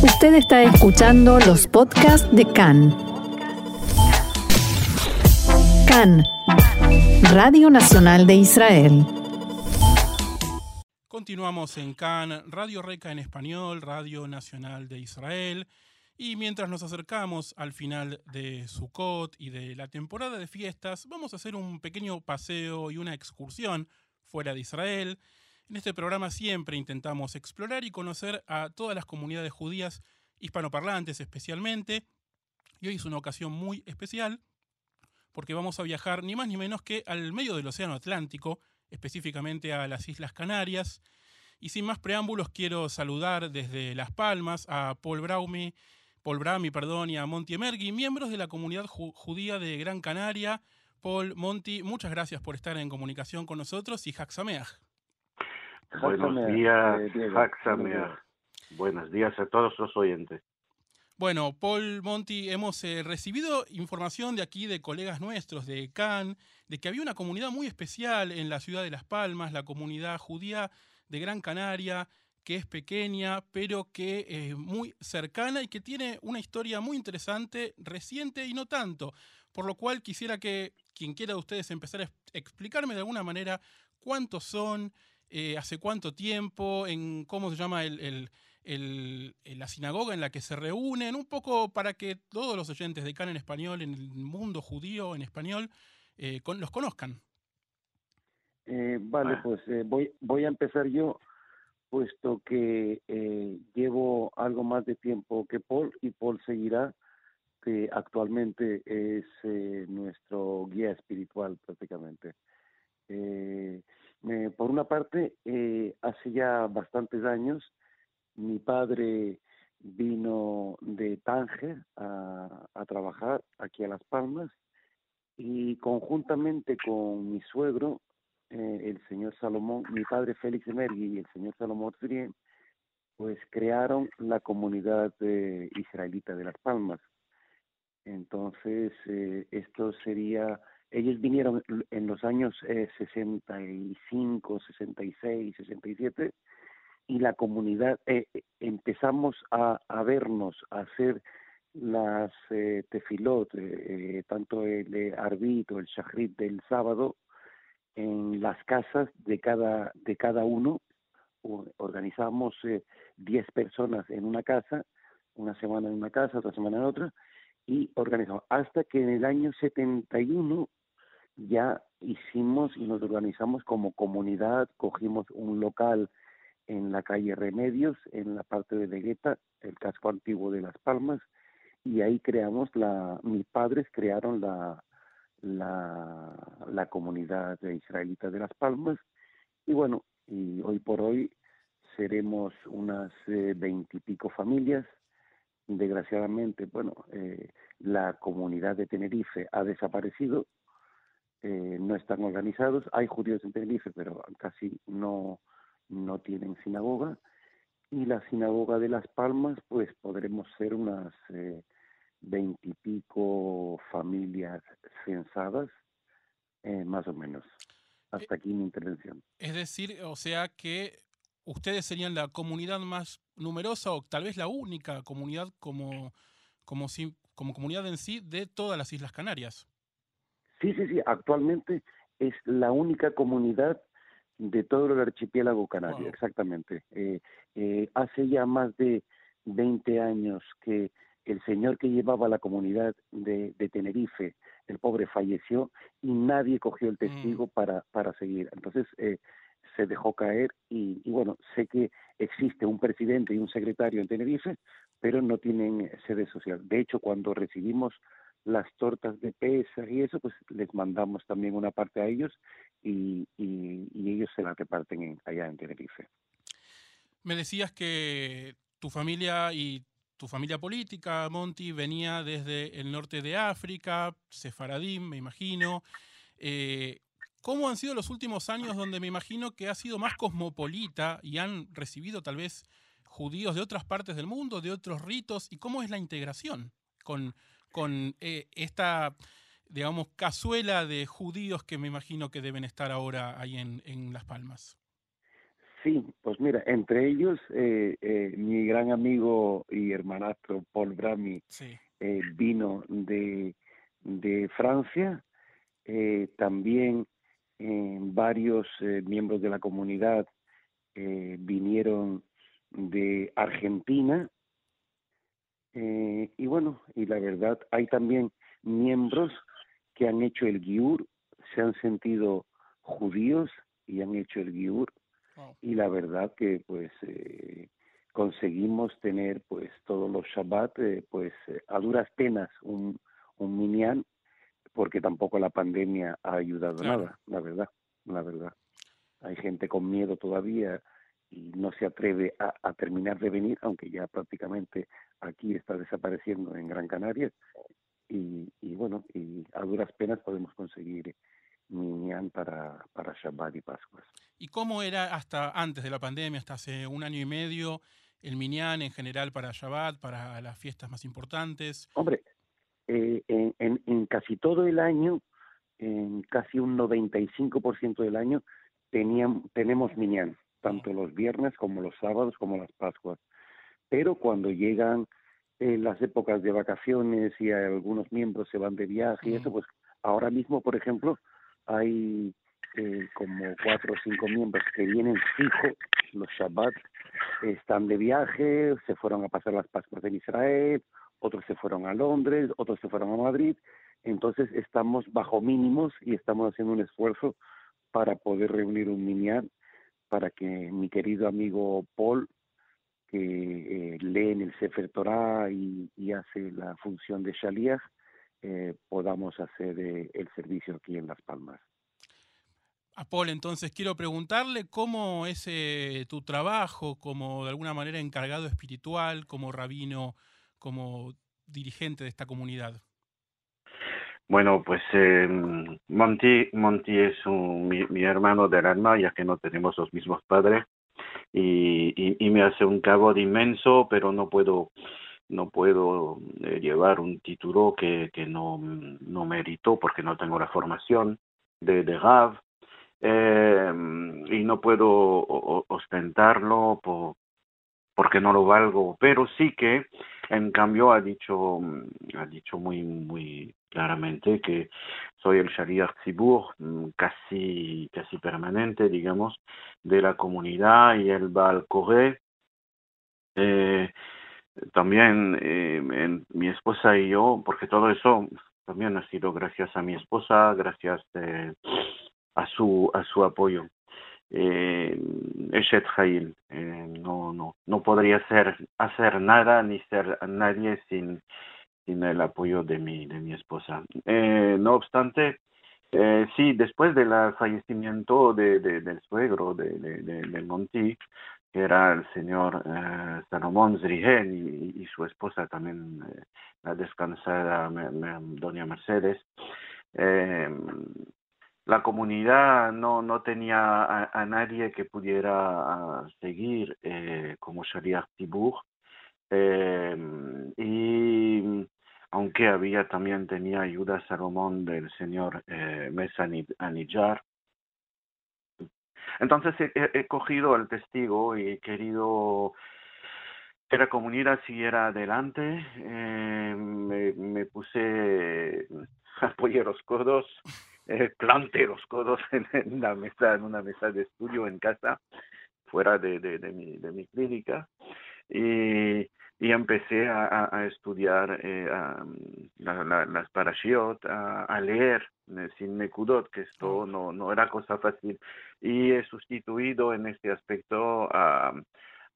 Usted está escuchando los podcasts de CAN. CAN, Radio Nacional de Israel. Continuamos en CAN, Radio Reca en español, Radio Nacional de Israel. Y mientras nos acercamos al final de Sukkot y de la temporada de fiestas, vamos a hacer un pequeño paseo y una excursión fuera de Israel. En este programa siempre intentamos explorar y conocer a todas las comunidades judías hispanoparlantes especialmente. Y hoy es una ocasión muy especial porque vamos a viajar ni más ni menos que al medio del Océano Atlántico, específicamente a las Islas Canarias. Y sin más preámbulos, quiero saludar desde Las Palmas a Paul Braumi, Paul Brami, perdón, y a Monty Emergui, miembros de la comunidad judía de Gran Canaria. Paul, Monty, muchas gracias por estar en comunicación con nosotros y Haxameach. Buenos días, Haxameach. Buenos días a todos los oyentes. Bueno, Paul Monti, hemos eh, recibido información de aquí de colegas nuestros de Cannes, de que había una comunidad muy especial en la ciudad de Las Palmas, la comunidad judía de Gran Canaria, que es pequeña, pero que es muy cercana y que tiene una historia muy interesante, reciente y no tanto. Por lo cual quisiera que quien quiera de ustedes empezar a explicarme de alguna manera cuántos son, eh, hace cuánto tiempo, en cómo se llama el, la sinagoga en la que se reúnen, un poco para que todos los oyentes de Can en español, en el mundo judío en español, eh, los conozcan. Eh, vale, ah. pues voy, voy a empezar yo, puesto que llevo algo más de tiempo que Paul y Paul seguirá, que actualmente es nuestro guía espiritual prácticamente. Eh, por una parte, eh, hace ya bastantes años, mi padre vino de Tánger a, trabajar aquí a Las Palmas y conjuntamente con mi suegro, eh, el señor Salomón, mi padre Félix Emergui y el señor Salomón Frien, pues crearon la comunidad israelita de Las Palmas. Entonces, eh, esto sería ellos vinieron en los años eh, 65, 66, 67 y la comunidad eh, eh, empezamos a, a, vernos, a hacer las eh, tefilot, eh, tanto el arbit o el shahrit del sábado, en las casas de cada, de cada uno. Organizamos 10 personas en una casa, una semana en una casa, otra semana en otra, y organizamos. Hasta que en el año 71 ya hicimos y nos organizamos como comunidad, cogimos un local en la calle Remedios, en la parte de Vegueta, el casco antiguo de Las Palmas, y ahí creamos la, mis padres crearon la, la, la comunidad israelita de Las Palmas, y bueno, y hoy por hoy seremos unas eh, veintipico familias. Desgraciadamente, bueno, eh, la comunidad de Tenerife ha desaparecido, eh, no están organizados. Hay judíos en Tenerife, pero casi no, no tienen sinagoga. Y la sinagoga de Las Palmas, pues podremos ser unas eh, veintipico familias censadas, eh, más o menos. Hasta aquí mi intervención. Es decir, o sea que ustedes serían la comunidad más numerosa o tal vez la única comunidad como, como, como comunidad en sí de todas las Islas Canarias. Sí, sí, sí, actualmente es la única comunidad de todo el archipiélago canario, exactamente. Eh, eh, hace ya más de 20 años que el señor que llevaba la comunidad de, Tenerife, el pobre, falleció y nadie cogió el mm. testigo para, para seguir. Entonces eh, se dejó caer y, y, bueno, sé que existe un presidente y un secretario en Tenerife, pero no tienen sede social. De hecho, cuando recibimos las tortas de pesa y eso, pues les mandamos también una parte a ellos y, ellos se la reparten allá en Tenerife. Me decías que tu familia y tu familia política, Monty, venía desde el norte de África, Sefaradim, me imagino. Eh, ¿Cómo han sido los últimos años donde me imagino que ha sido más cosmopolita y han recibido tal vez judíos de otras partes del mundo, de otros ritos? ¿Y cómo es la integración con, con eh, esta, digamos, cazuela de judíos que me imagino que deben estar ahora ahí en, Las Palmas. Sí, pues mira, entre ellos eh, eh, mi gran amigo y hermanastro Paul Brami eh, vino de, de Francia, también varios miembros de la comunidad vinieron de Argentina, y bueno, y la verdad hay también miembros que han hecho el Giur, se han sentido judíos y han hecho el Giur, y la verdad que pues eh, conseguimos tener pues todos los Shabbat eh, pues eh, a duras penas un, un minyan porque tampoco la pandemia ha ayudado nada, la verdad, la verdad. Hay gente con miedo todavía y no se atreve a, a, terminar de venir, aunque ya prácticamente aquí está desapareciendo en Gran Canaria. Y, y bueno, y a duras penas podemos conseguir Minyan para, para Shabbat y Pascuas. ¿Y cómo era hasta antes de la pandemia, hasta hace un año y medio, el Minyan en general para Shabbat, para las fiestas más importantes? Hombre, eh, en, en, casi todo el año, en casi un 95% del año, teníamos, tenemos Minyan, tanto los viernes como los sábados como las Pascuas. Pero cuando llegan eh, las épocas de vacaciones y algunos miembros se van de viaje y eso, pues ahora mismo, por ejemplo, hay eh, como cuatro o cinco miembros que vienen fijo los Shabbat, están de viaje, se fueron a pasar las Pascuas en Israel, otros se fueron a Londres, otros se fueron a Madrid, entonces estamos bajo mínimos y estamos haciendo un esfuerzo para poder reunir un minyan para que mi querido amigo Paul, que eh, lee en el Sefer Torah y, hace la función de Shaliach, eh, podamos hacer eh, el servicio aquí en Las Palmas. A Paul, entonces quiero preguntarle cómo es eh, tu trabajo como de alguna manera encargado espiritual, como rabino, como dirigente de esta comunidad. Bueno, pues eh, Monty, Monty es mi, mi, hermano del alma, ya que no tenemos los mismos padres, y, me hace un de inmenso, pero no puedo no puedo eh, llevar un título que, que no, no merito porque no tengo la formación de, de Rav eh, y no puedo ostentarlo por, porque no lo valgo, pero sí que en cambio ha dicho ha dicho muy muy claramente que soy el Shariach Tzibur casi casi permanente digamos de la comunidad y el Baal eh, también eh, mi esposa y yo, porque todo eso también ha sido gracias a mi esposa, gracias eh, a su a su apoyo. Eh, Eshet Hail, eh, no, no, no podría ser, hacer nada ni ser nadie sin, sin el apoyo de mi, de mi esposa. Eh, no obstante, eh, sí, después del fallecimiento de, de, del suegro de, de, de, Monti, que era el señor eh, Salomón Zrigen y, y, su esposa también, eh, la descansada me, me, doña Mercedes. Eh, la comunidad no, no tenía a, a nadie que pudiera seguir eh, como Sharia Tibur. Eh, y aunque había también tenía ayuda Salomón del señor eh, Mesa Anijar, entonces he, cogido el testigo y he querido que la comunidad siguiera adelante. Eh, me, me, puse, apoyé los codos, eh, planté los codos en, en, la mesa, en una mesa de estudio en casa, fuera de, de, de, mi, de mi clínica. Y, y empecé a, a estudiar eh, a, la, la, las parashiot, a, a leer eh, sin Nekudot, que esto no, no era cosa fácil. Y he sustituido en este aspecto a,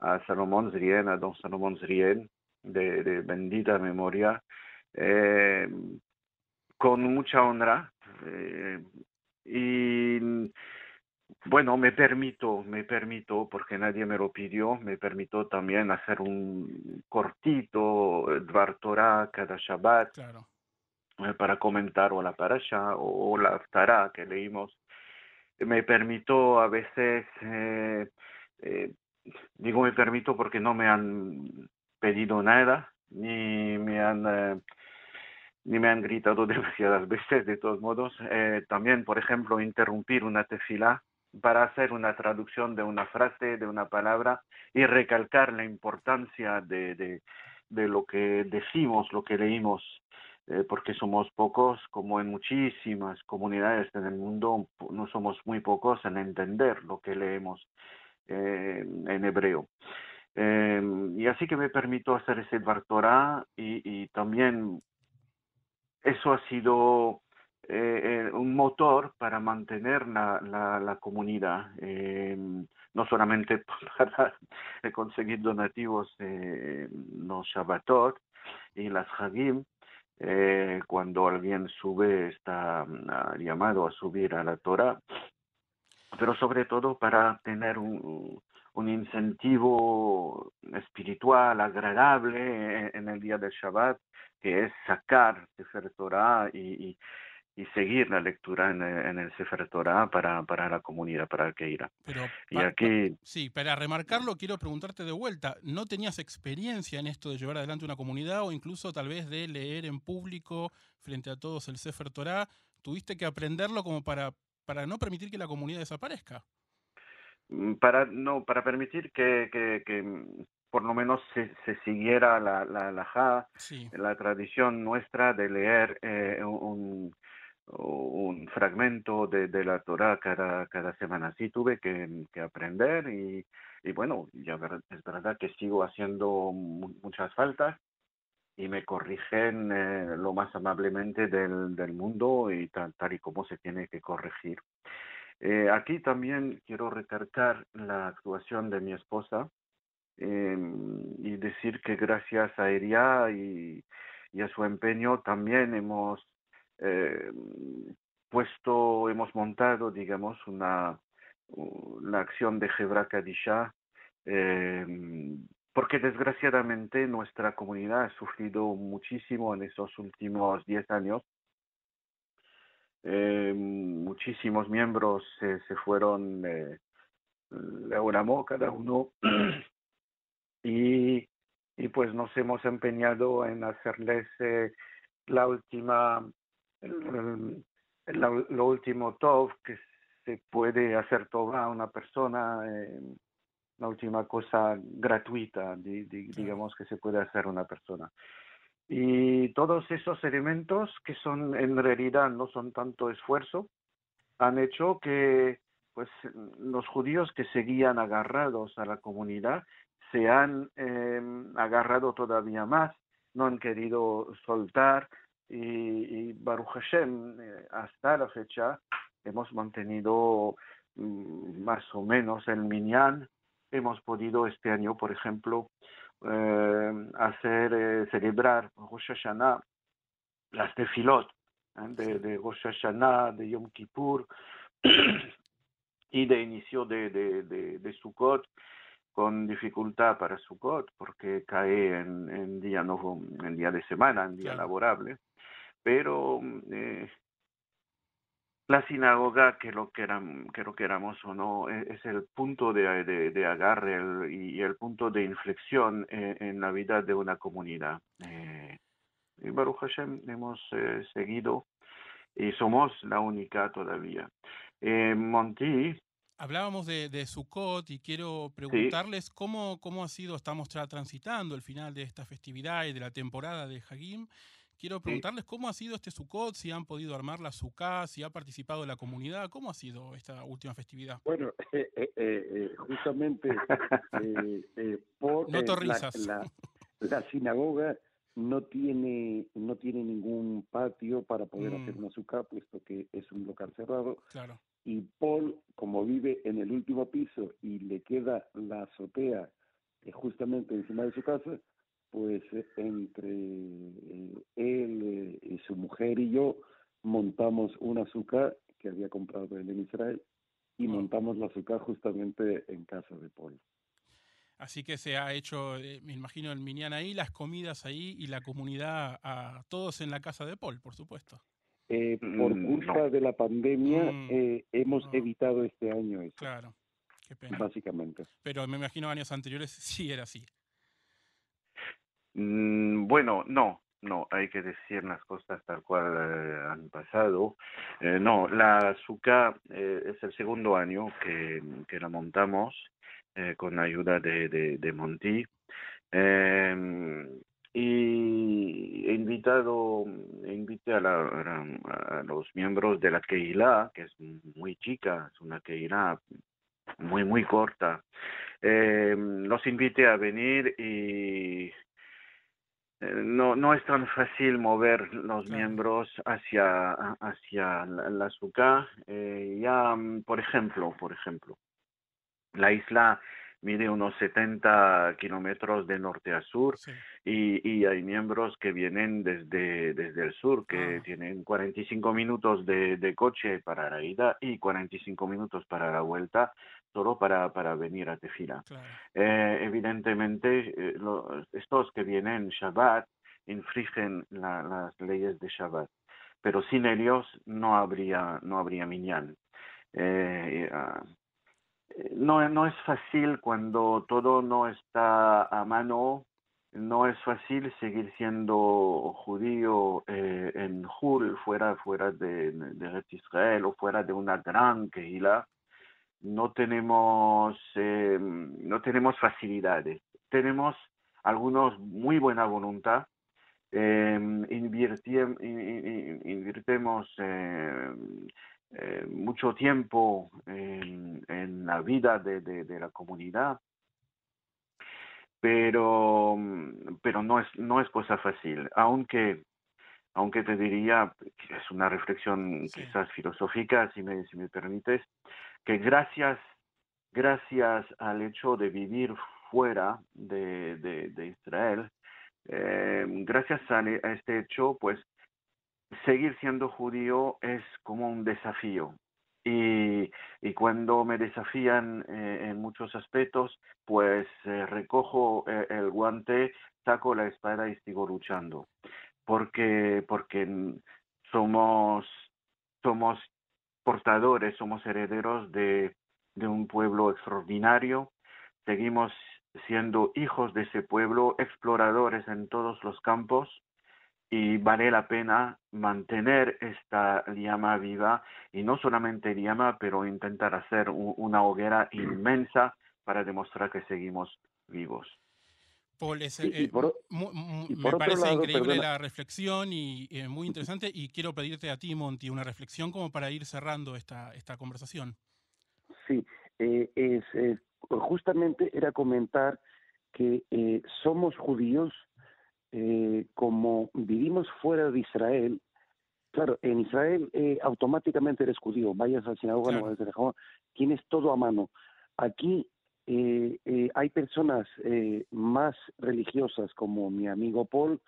a Salomón Zrien, a don Salomón Zrien, de, de bendita memoria, eh, con mucha honra. Eh, y bueno, me permito, me permito, porque nadie me lo pidió, me permito también hacer un cortito Dvar Torah cada Shabbat claro. eh, para comentar o la parasha o, o la Aftarah que leímos. Me permito a veces, eh, eh, digo me permito porque no me han pedido nada, ni me han... Ni me han gritado demasiadas veces, de todos modos. Eh, también, por ejemplo, interrumpir una tefila para hacer una traducción de una frase, de una palabra y recalcar la importancia de, de, lo que decimos, lo que leímos, eh, porque somos pocos, como en muchísimas comunidades en el mundo, no somos muy pocos en entender lo que leemos eh, en hebreo. Y así que me permito hacer ese Bartorá y, y también eso ha sido eh, eh, un motor para mantener la, la, comunidad, eh, no solamente para conseguir donativos en los Shabbatot y las Hagim, cuando alguien sube, está mm, llamado a subir a la Torah, pero sobre todo para tener un, un incentivo espiritual agradable en el día del Shabbat, que es sacar Sefer Torah y, y seguir la lectura en, en el Sefer Torah para, para la comunidad, para el que irá. Pero, y aquí... Sí, para remarcarlo, quiero preguntarte de vuelta, ¿no tenías experiencia en esto de llevar adelante una comunidad o incluso tal vez de leer en público frente a todos el Sefer Torah? ¿Tuviste que aprenderlo como para, para no permitir que la comunidad desaparezca? Mm, para, no, para permitir que, que, que mm, por lo menos se, se siguiera la, la, la, la tradición nuestra de leer eh, un, un fragmento de, de la Torah cada, cada semana. Sí tuve que, que aprender y, y, bueno, ya es verdad que sigo haciendo muchas faltas y me corrigen eh, lo más amablemente del, del mundo y tal, tal, y como se tiene que corregir. Eh, aquí también quiero recargar la actuación de mi esposa eh, y decir que gracias a ella y, a su empeño también hemos eh, puesto, hemos montado, digamos, una la acción de Hebra Kadisha, eh, porque desgraciadamente nuestra comunidad ha sufrido muchísimo en esos últimos 10 años. Eh, muchísimos miembros se fueron eh, amor cada uno y, y pues nos hemos empeñado en hacerles eh, la última lo último top que se puede hacer toda una persona, eh, la última cosa gratuita, digamos, que se puede hacer una persona. Y todos esos elementos que son en realidad no son tanto esfuerzo, han hecho que pues los judíos que seguían agarrados a la comunidad se han eh, agarrado todavía más, no han querido soltar, y, Baruch Hashem, eh, hasta la fecha, hemos mantenido mm, más o menos el minyan. Hemos podido este año, por ejemplo, hacer, eh, celebrar Rosh Hashanah, las tefilot de, de Rosh Hashanah, de Yom Kippur y de inicio de, de, de, de Sukkot con dificultad para Sukkot porque cae en, en día no en día de semana, en día laborable. Pero eh, la sinagoga, que lo, queram, que lo queramos o no, e, es el punto de, de, agarre y el punto de inflexión eh, en la vida de una comunidad. Eh, y Baruch Hashem hemos eh, seguido y somos la única todavía. Monti. Hablábamos de, de Sukkot y quiero preguntarles cómo, cómo ha sido, estamos transitando el final de esta festividad y de la temporada de Hagim. Quiero preguntarles cómo ha sido este Sukkot, si han podido armar la Sukkah, si ha participado la comunidad, ¿cómo ha sido esta última festividad? Bueno, eh, eh, eh, justamente por la, la, sinagoga no tiene no tiene ningún patio para poder hacer mm. una Sukkah, puesto que es un local cerrado. Claro. Y Paul, como vive en el último piso y le queda la azotea justamente encima de su casa, pues eh, entre eh, él eh, y su mujer y yo montamos un azúcar que había comprado él en Israel y montamos la azúcar justamente en casa de Paul. Así que se ha hecho, me imagino, el Minyan ahí, las comidas ahí y la comunidad a todos en la casa de Paul, por supuesto. por mm, culpa de la pandemia mm, hemos evitado este año eso. Claro, qué pena. Básicamente. Pero me imagino años anteriores sí era así. Mm, bueno, no. no, hay que decir las cosas tal cual eh, han pasado. Eh, no, la azúcar es el segundo año que, que la montamos con ayuda de, de, Monty. Em, y he invitado, invité a, los miembros de la Keila, que es muy chica, es una Keila muy, muy corta. Eh, los invité a venir y eh, no, no es tan fácil mover los miembros hacia, hacia la, azúcar. Eh, ya, por ejemplo, por ejemplo, la isla mide unos 70 kilómetros de norte a sur y, y, hay miembros que vienen desde, desde el sur que ah. tienen 45 minutos de, de, coche para la ida y 45 minutos para la vuelta solo para, para venir a Tefila. Eh, evidentemente, eh, estos que vienen Shabbat infringen las leyes de Shabbat, pero sin ellos no habría, no habría minyan. Eh, ah, no, no es fácil cuando todo no está a mano, no es fácil seguir siendo judío eh, en Hul, fuera, fuera de, de Israel o fuera de una gran Kehila. No tenemos, eh, no tenemos facilidades. Tenemos algunos muy buena voluntad. Eh, invirtemos eh, eh, mucho tiempo en, en la vida de, de, la comunidad, pero, pero no, es, no es cosa fácil, aunque, aunque te diría, que es una reflexión quizás filosófica, si me, si me permites, que gracias, gracias al hecho de vivir fuera de, de, Israel, eh, gracias a, a, este hecho, pues seguir siendo judío es como un desafío. Y, y cuando me desafían eh, en muchos aspectos, pues eh, recojo el guante, saco la espada y sigo luchando. Porque, porque somos, somos portadores, somos herederos de, de un pueblo extraordinario, seguimos siendo hijos de ese pueblo, exploradores en todos los campos, y vale la pena mantener esta llama viva y no solamente llama, pero intentar hacer una hoguera inmensa para demostrar que seguimos vivos. Paul, eh, me parece increíble la reflexión y eh, muy interesante y quiero pedirte a ti, Monty, una reflexión como para ir cerrando esta, esta conversación. Sí, eh, es, justamente era comentar que somos judíos como vivimos fuera de Israel, claro, en Israel automáticamente eres judío, vayas al sinagoga, no vayas a tienes todo a mano. Aquí eh, hay personas más religiosas como mi amigo Paul,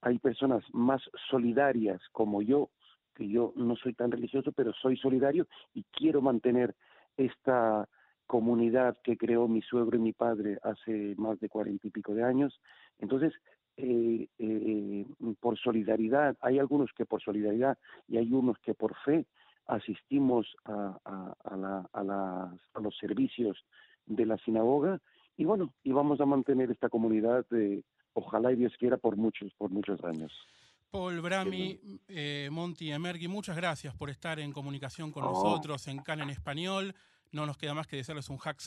hay personas más solidarias como yo, que yo no soy tan religioso, pero soy solidario y quiero mantener esta comunidad que creó mi suegro y mi padre hace más de cuarenta y pico de años. Entonces, eh, eh, por solidaridad, hay algunos que por solidaridad y hay unos que por fe asistimos a, los servicios de la sinagoga y bueno, y vamos a mantener esta comunidad, de, ojalá y Dios quiera, por muchos, por muchos años. Paul Brami, eh, Monty Emergui, muchas gracias por estar en comunicación con nosotros en CAN en español. No nos queda más que desearles un Hack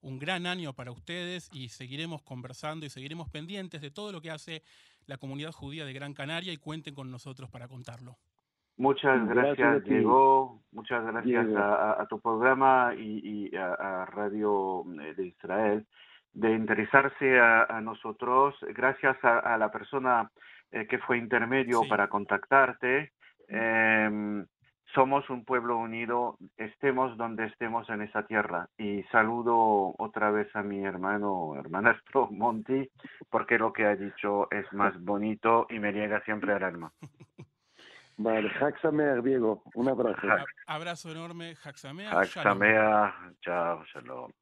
un gran año para ustedes y seguiremos conversando y seguiremos pendientes de todo lo que hace la comunidad judía de Gran Canaria y cuenten con nosotros para contarlo. Muchas gracias, Diego. Muchas gracias a, tu programa y, a, Radio eh, de Israel de interesarse a, nosotros. Gracias a, la persona eh, que fue intermedio para contactarte. Eh, somos un pueblo unido, estemos donde estemos en esa tierra. Y saludo otra vez a mi hermano, hermanastro Monty, porque lo que ha dicho es más bonito y me llega siempre al alma. Vale, Jaxamea, Diego, un abrazo. abrazo enorme, Jaxamea. Jaxamea, chao, shalom.